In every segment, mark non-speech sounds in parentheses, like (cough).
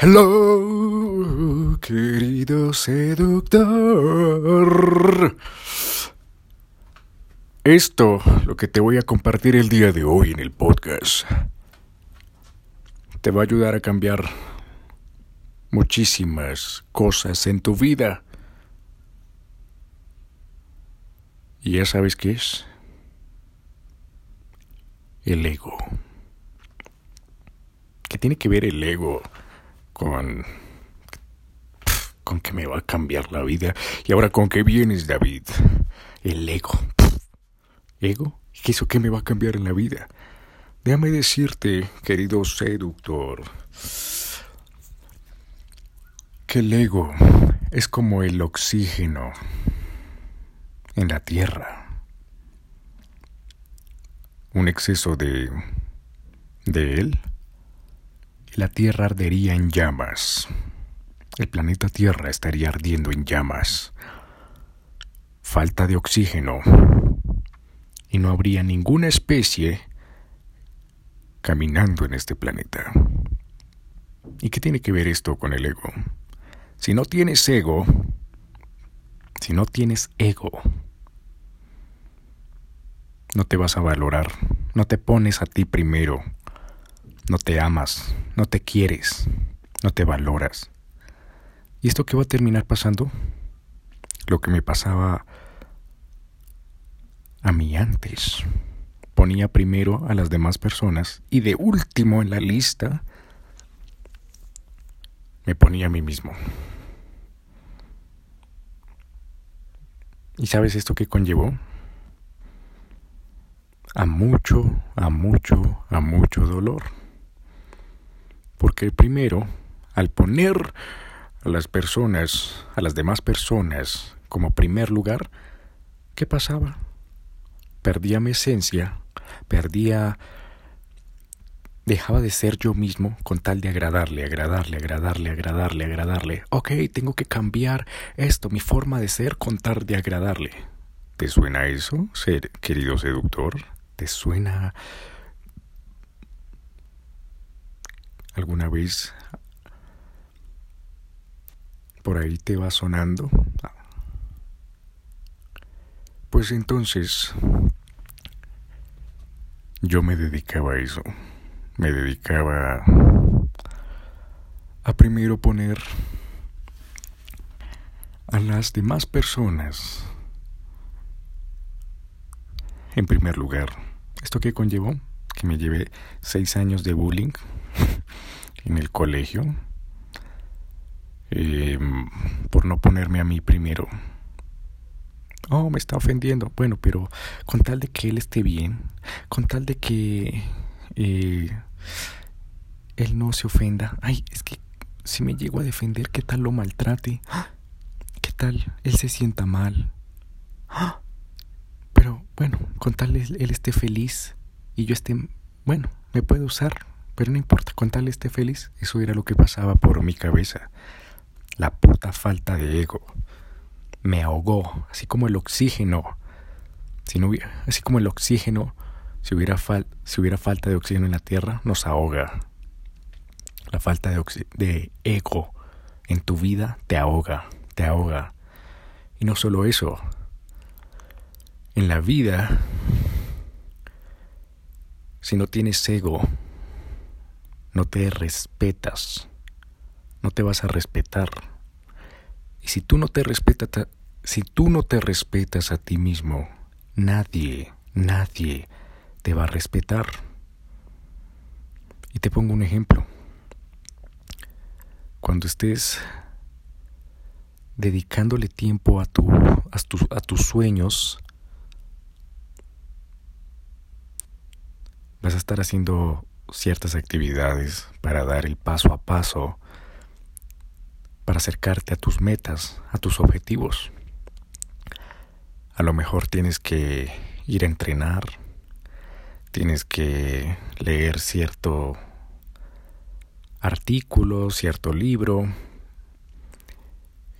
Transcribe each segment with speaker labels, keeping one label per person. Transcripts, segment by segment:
Speaker 1: Hello, querido seductor. Esto, lo que te voy a compartir el día de hoy en el podcast, te va a ayudar a cambiar muchísimas cosas en tu vida. ¿Y ya sabes qué es? El ego. ¿Qué tiene que ver el ego con con que me va a cambiar la vida? Y ahora con qué vienes, David? El ego. ¿Ego? ¿Qué eso qué me va a cambiar en la vida? Déjame decirte, querido seductor, que el ego es como el oxígeno en la tierra. Un exceso de de él la Tierra ardería en llamas. El planeta Tierra estaría ardiendo en llamas. Falta de oxígeno. Y no habría ninguna especie caminando en este planeta. ¿Y qué tiene que ver esto con el ego? Si no tienes ego, si no tienes ego, no te vas a valorar, no te pones a ti primero, no te amas, no te quieres, no te valoras. ¿Y esto qué va a terminar pasando? Lo que me pasaba a mí antes. Ponía primero a las demás personas y de último en la lista me ponía a mí mismo. ¿Y sabes esto qué conllevó? A mucho, a mucho, a mucho dolor. Porque primero, al poner a las personas, a las demás personas como primer lugar, ¿qué pasaba? Perdía mi esencia, perdía dejaba de ser yo mismo con tal de agradarle, agradarle, agradarle, agradarle, agradarle. Ok, tengo que cambiar esto, mi forma de ser con tal de agradarle. ¿Te suena eso, querido seductor? ¿Te suena alguna vez por ahí te va sonando? Pues entonces yo me dedicaba a eso. Me dedicaba a primero poner a las demás personas en primer lugar. ¿Esto qué conllevó? Que me llevé seis años de bullying (laughs) en el colegio em, por no ponerme a mí primero. Oh, me está ofendiendo. Bueno, pero con tal de que él esté bien, con tal de que eh, él no se ofenda. Ay, es que si me llego a defender, ¿qué tal lo maltrate? ¿Qué tal él se sienta mal? Pero bueno, con tal él, él esté feliz y yo esté, bueno, me puede usar, pero no importa, con tal esté feliz, eso era lo que pasaba por mi cabeza. La puta falta de ego. Me ahogó, así como el oxígeno. Si no hubiera, así como el oxígeno, si hubiera, si hubiera falta de oxígeno en la Tierra, nos ahoga. La falta de, de ego en tu vida te ahoga, te ahoga. Y no solo eso, en la vida, si no tienes ego, no te respetas, no te vas a respetar. Y si tú no te respetas, si tú no te respetas a ti mismo, nadie, nadie te va a respetar. Y te pongo un ejemplo. Cuando estés dedicándole tiempo a, tu, a, a tus sueños, vas a estar haciendo ciertas actividades para dar el paso a paso, para acercarte a tus metas, a tus objetivos. A lo mejor tienes que ir a entrenar, tienes que leer cierto artículo, cierto libro,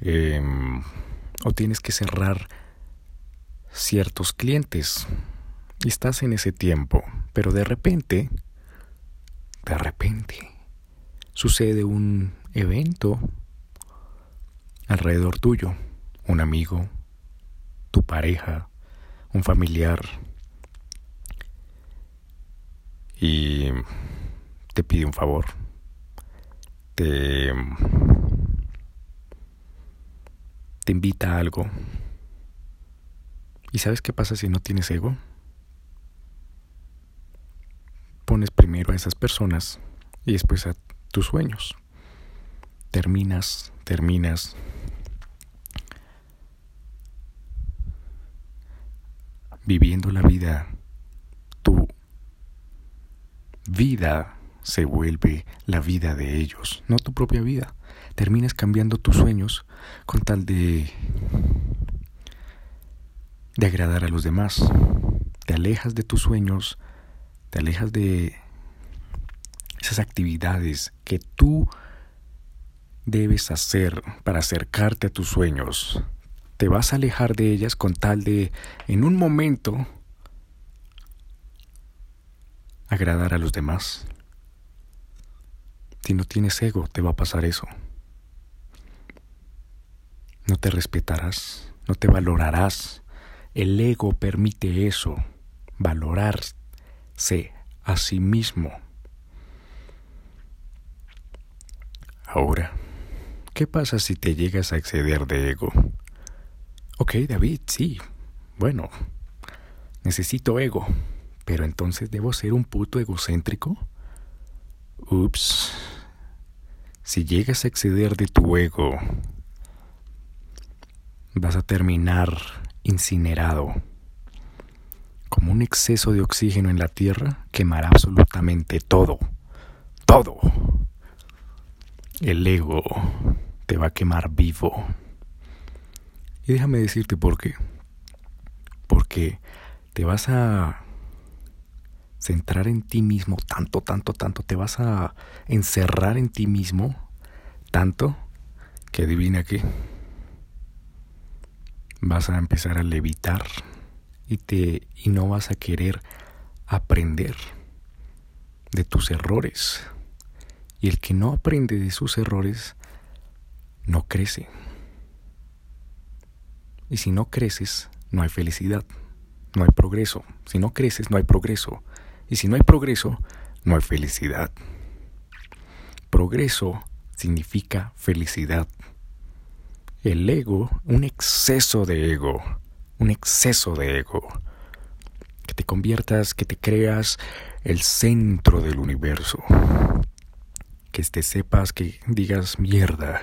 Speaker 1: em, o tienes que cerrar ciertos clientes. Y estás en ese tiempo, pero de repente de repente sucede un evento alrededor tuyo, un amigo, tu pareja, un familiar, y te pide un favor, te, te invita a algo. ¿Y sabes qué pasa si no tienes ego? Pones primero a esas personas y después a tus sueños. Terminas, terminas viviendo la vida, tu vida se vuelve la vida de ellos, no tu propia vida. Terminas cambiando tus sueños con tal de de agradar a los demás. Te alejas de tus sueños, te alejas de esas actividades que tú debes hacer para acercarte a tus sueños. Te vas a alejar de ellas con tal de, en un momento, agradar a los demás. Si no tienes ego, te va a pasar eso. No te respetarás, no te valorarás. El ego permite eso, valorarse a sí mismo. Ahora, ¿qué pasa si te llegas a exceder de ego? Ok, David, sí. Bueno, necesito ego. Pero entonces debo ser un puto egocéntrico. Ups. Si llegas a exceder de tu ego, vas a terminar incinerado. Como un exceso de oxígeno en la tierra quemará absolutamente todo. Todo. El ego te va a quemar vivo. Y déjame decirte por qué. Porque te vas a centrar en ti mismo tanto, tanto, tanto, te vas a encerrar en ti mismo tanto que adivina qué, vas a empezar a levitar y te y no vas a querer aprender de tus errores. Y el que no aprende de sus errores no crece. Y si no creces, no hay felicidad, no hay progreso. Si no creces, no hay progreso. Y si no hay progreso, no hay felicidad. Progreso significa felicidad. El ego, un exceso de ego, un exceso de ego. Que te conviertas, que te creas el centro del universo. Que te sepas, que digas mierda.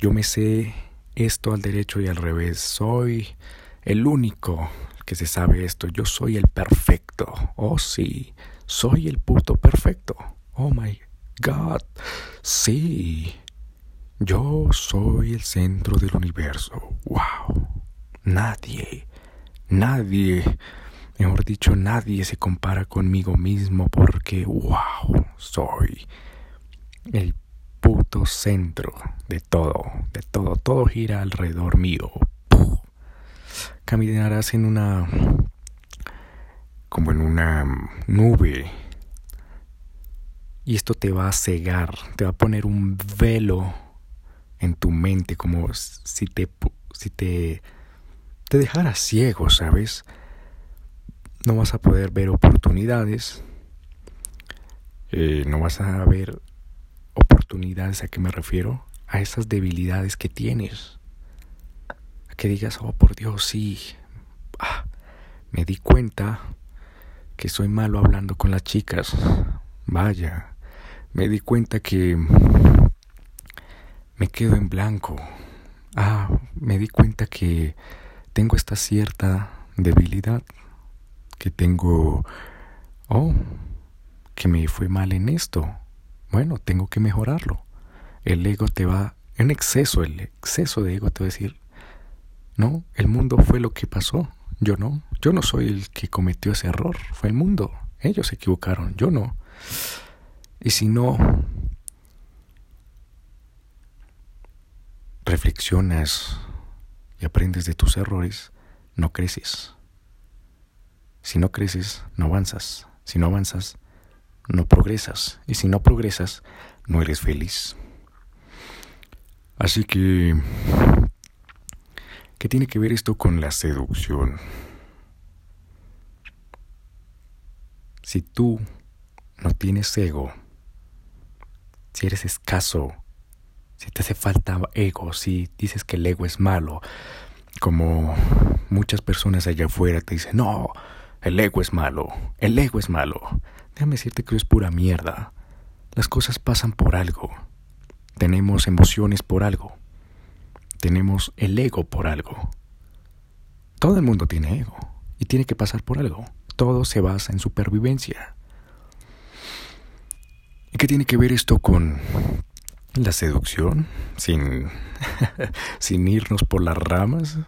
Speaker 1: Yo me sé esto al derecho y al revés. Soy el único que se sabe esto. Yo soy el perfecto. Oh, sí. Soy el puto perfecto. Oh, my God. Sí. Yo soy el centro del universo. Wow. Nadie, nadie, mejor dicho, nadie se compara conmigo mismo porque, wow, soy el puto centro de todo, de todo. Todo gira alrededor mío caminarás en una como en una nube y esto te va a cegar, te va a poner un velo en tu mente como si te si te te dejara ciego, ¿sabes? No vas a poder ver oportunidades, eh, no vas a ver oportunidades, ¿a qué me refiero? A esas debilidades que tienes que digas, oh por Dios, sí, ah, me di cuenta que soy malo hablando con las chicas. Vaya, me di cuenta que me quedo en blanco. Ah, me di cuenta que tengo esta cierta debilidad, que tengo, oh, que me fue mal en esto. Bueno, tengo que mejorarlo. El ego te va, en exceso, el exceso de ego te va a decir, no, el mundo fue lo que pasó. Yo no. Yo no soy el que cometió ese error. Fue el mundo. Ellos se equivocaron. Yo no. Y si no reflexionas y aprendes de tus errores, no creces. Si no creces, no avanzas. Si no avanzas, no progresas. Y si no progresas, no eres feliz. Así que, ¿qué tiene que ver esto con la seducción? Si tú no tienes ego, si eres escaso, si te hace falta ego, si dices que el ego es malo, como muchas personas allá afuera te dicen, no, el ego es malo, el ego es malo. Déjame decirte que es pura mierda. Las cosas pasan por algo. Tenemos emociones por algo. Tenemos el ego por algo. Todo el mundo tiene ego y tiene que pasar por algo. Todo se basa en supervivencia. ¿Y qué tiene que ver esto con la seducción? Sin, (laughs) sin irnos por las ramas.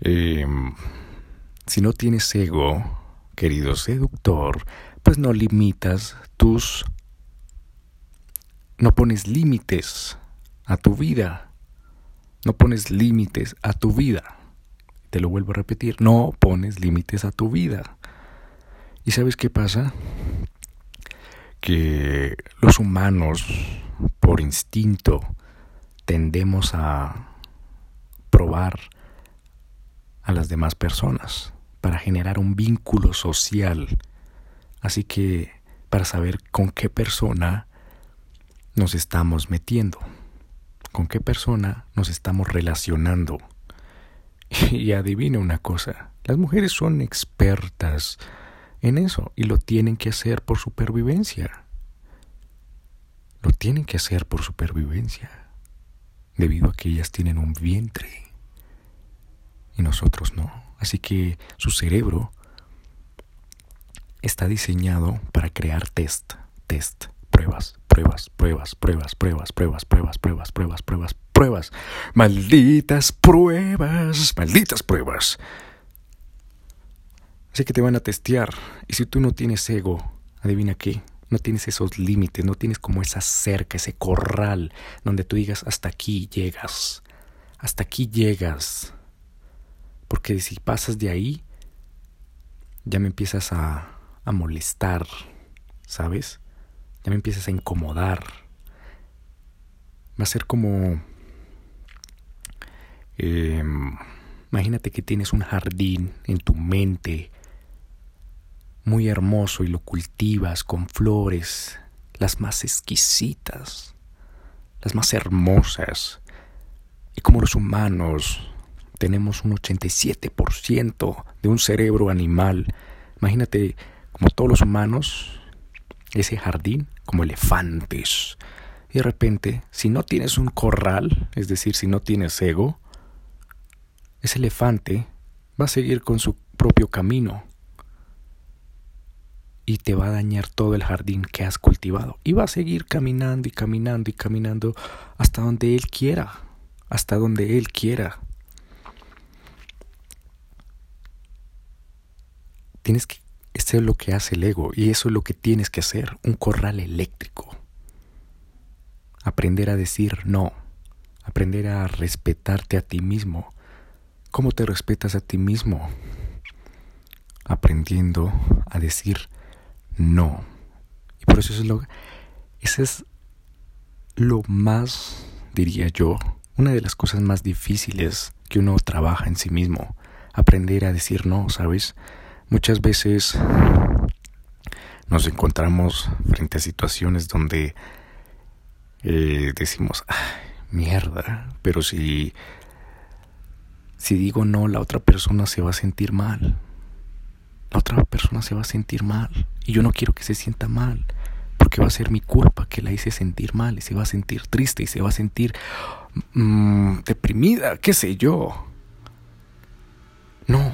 Speaker 1: Em, si no tienes ego, querido seductor, pues no limitas tus... No pones límites a tu vida. No pones límites a tu vida. Te lo vuelvo a repetir, no pones límites a tu vida. ¿Y sabes qué pasa? que los humanos, por instinto, tendemos a probar a las demás personas para generar un vínculo social. Así que para saber con qué persona nos estamos metiendo, con qué persona nos estamos relacionando. (laughs) Y adivina una cosa, las mujeres son expertas en eso y lo tienen que hacer por supervivencia. Lo tienen que hacer por supervivencia, debido a que ellas tienen un vientre y nosotros no. Así que su cerebro está diseñado para crear test, test, pruebas, pruebas, pruebas, pruebas, pruebas, pruebas, pruebas, pruebas, pruebas, pruebas, pruebas, malditas pruebas, malditas pruebas. Así que te van a testear. Y si tú no tienes ego, adivina qué, no tienes esos límites, no tienes como esa cerca, ese corral donde tú digas hasta aquí llegas, hasta aquí llegas. Porque si pasas de ahí, ya me empiezas a, a molestar, ¿sabes? Ya me empiezas a incomodar. Va a ser como... Em, imagínate que tienes un jardín en tu mente muy hermoso y lo cultivas con flores, las más exquisitas, las más hermosas. Y como los humanos tenemos un 87% de un cerebro animal, imagínate como todos los humanos, ese jardín como elefantes. Y de repente, si no tienes un corral, es decir, si no tienes ego, ese elefante va a seguir con su propio camino y te va a dañar todo el jardín que has cultivado. Y va a seguir caminando y caminando y caminando hasta donde Él quiera, hasta donde Él quiera. Tienes que, eso es lo que hace el ego y eso es lo que tienes que hacer, un corral eléctrico. Aprender a decir no, aprender a respetarte a ti mismo. ¿Cómo te respetas a ti mismo? Aprendiendo a decir no. Y por eso es lo, ese es lo más, diría yo, una de las cosas más difíciles que uno trabaja en sí mismo. Aprender a decir no, ¿sabes? Muchas veces nos encontramos frente a situaciones donde eh, decimos, mierda, pero si, si digo no, la otra persona se va a sentir mal la otra persona se va a sentir mal. Y yo no quiero que se sienta mal, porque va a ser mi culpa que la hice sentir mal y se va a sentir triste y se va a sentir mm, deprimida, qué sé yo. No,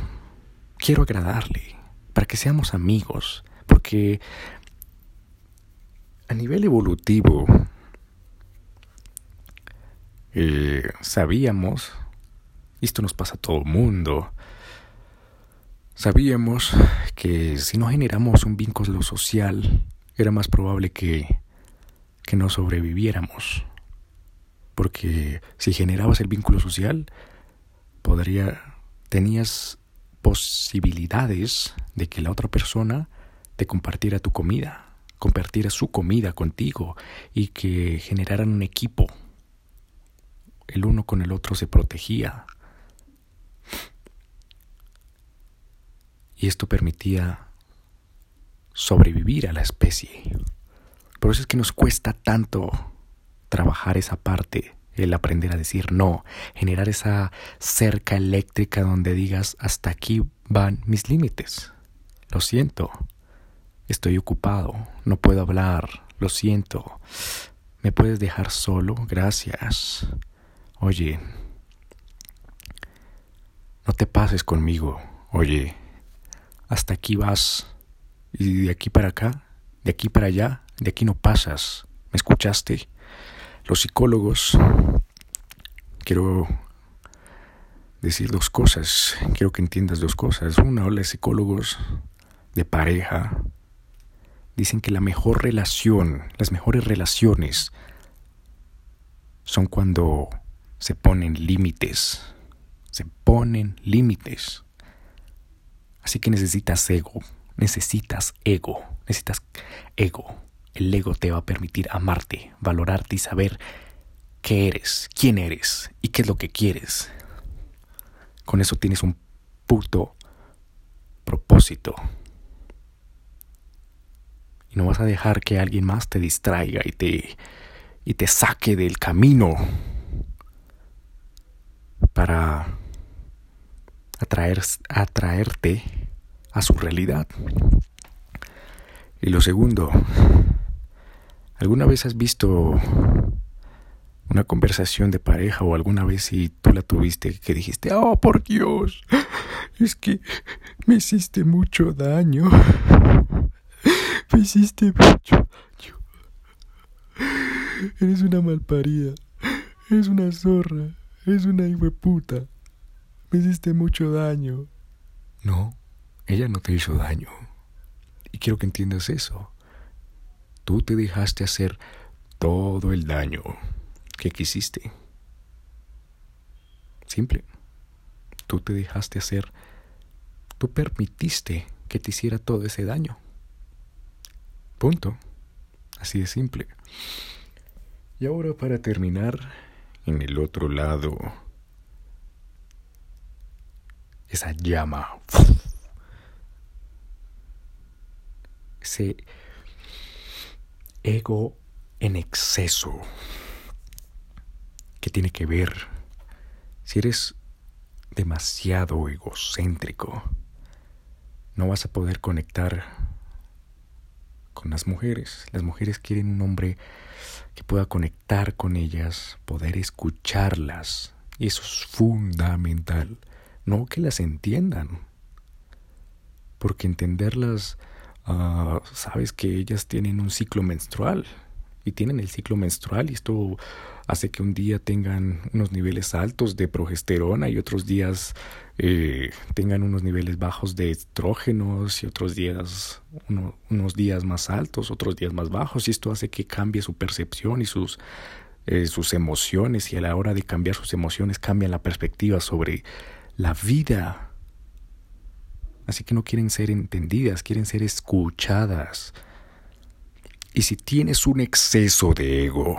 Speaker 1: quiero agradarle, para que seamos amigos, porque a nivel evolutivo eh, sabíamos, esto nos pasa a todo el mundo, Sabíamos que si no generamos un vínculo social, era más probable que, que no sobreviviéramos. Porque si generabas el vínculo social, podría, tenías posibilidades de que la otra persona te compartiera tu comida, compartiera su comida contigo y que generaran un equipo. El uno con el otro se protegía. Y esto permitía sobrevivir a la especie. Por eso es que nos cuesta tanto trabajar esa parte, el aprender a decir no, generar esa cerca eléctrica donde digas hasta aquí van mis límites. Lo siento, estoy ocupado, no puedo hablar, lo siento. ¿Me puedes dejar solo? Gracias. Oye, no te pases conmigo. Oye, hasta aquí vas. Y de aquí para acá, de aquí para allá, de aquí no pasas. ¿Me escuchaste? Los psicólogos, quiero decir dos cosas, quiero que entiendas dos cosas. Una, los psicólogos de pareja dicen que la mejor relación, las mejores relaciones son cuando se ponen límites, se ponen límites. Así que necesitas ego, necesitas ego, necesitas ego. El ego te va a permitir amarte, valorarte y saber qué eres, quién eres y qué es lo que quieres. Con eso tienes un puto propósito. Y no vas a dejar que alguien más te distraiga y te, y te saque del camino para atraer, atraerte a su realidad. Y lo segundo, ¿alguna vez has visto una conversación de pareja o alguna vez si tú la tuviste que dijiste, oh por Dios, es que me hiciste mucho daño, me hiciste mucho daño, eres una malparida, eres una zorra, eres una puta, me hiciste mucho daño. No, ella no te hizo daño. Y quiero que entiendas eso. Tú te dejaste hacer todo el daño que quisiste. Simple. Tú te dejaste hacer, tú permitiste que te hiciera todo ese daño. Punto. Así de simple. Y ahora para terminar, en el otro lado, esa llama ese ego en exceso que tiene que ver si eres demasiado egocéntrico no vas a poder conectar con las mujeres. Las mujeres quieren un hombre que pueda conectar con ellas, poder escucharlas. Y eso es fundamental. No que las entiendan. Porque entenderlas Ah, sabes que ellas tienen un ciclo menstrual y tienen el ciclo menstrual y esto hace que un día tengan unos niveles altos de progesterona y otros días eh, tengan unos niveles bajos de estrógenos y otros días unos días más altos, otros días más bajos y esto hace que cambie su percepción y sus eh, sus emociones y a la hora de cambiar sus emociones cambian la perspectiva sobre la vida Así que no quieren ser entendidas, quieren ser escuchadas. Y si tienes un exceso de ego,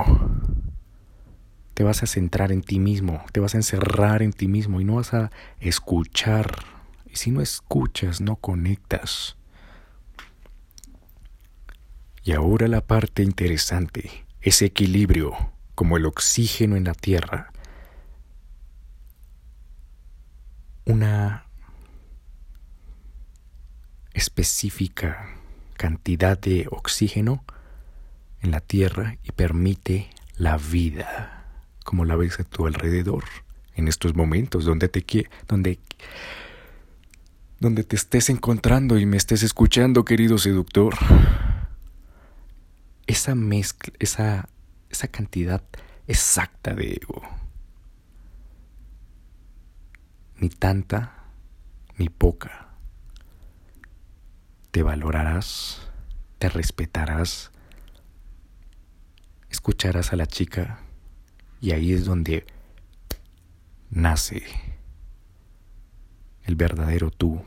Speaker 1: te vas a centrar en ti mismo, te vas a encerrar en ti mismo y no vas a escuchar. Y si no escuchas, no conectas. Y ahora la parte interesante, ese equilibrio, como el oxígeno en la tierra. Una específica cantidad de oxígeno en la Tierra y permite la vida, como la ves a tu alrededor en estos momentos donde te donde donde te estés encontrando y me estés escuchando, querido seductor. Esa mezcla, esa esa cantidad exacta de ego. Ni tanta ni poca te valorarás, te respetarás, escucharás a la chica y ahí es donde nace el verdadero tú,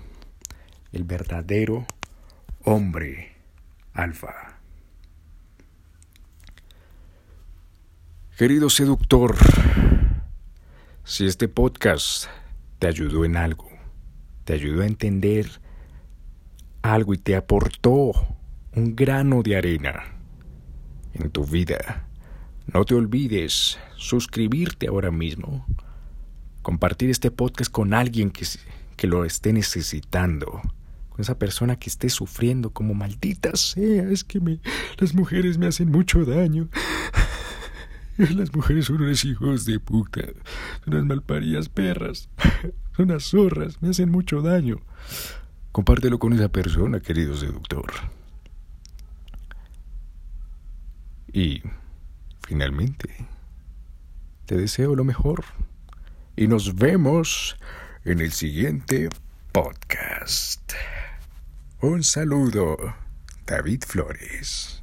Speaker 1: el verdadero hombre alfa. Querido seductor, si este podcast te ayudó en algo, te ayudó a entender algo y te aportó un grano de arena en tu vida, no te olvides suscribirte ahora mismo, compartir este podcast con alguien que, que lo esté necesitando, con esa persona que esté sufriendo como maldita sea, es que me, las mujeres me hacen mucho daño. (laughs) Las mujeres son unos hijos de puta, son unas malparidas perras, (laughs) son unas zorras, me hacen mucho daño. Compártelo con esa persona, querido seductor. Y, finalmente, te deseo lo mejor. Y nos vemos en el siguiente podcast. Un saludo, David Flores.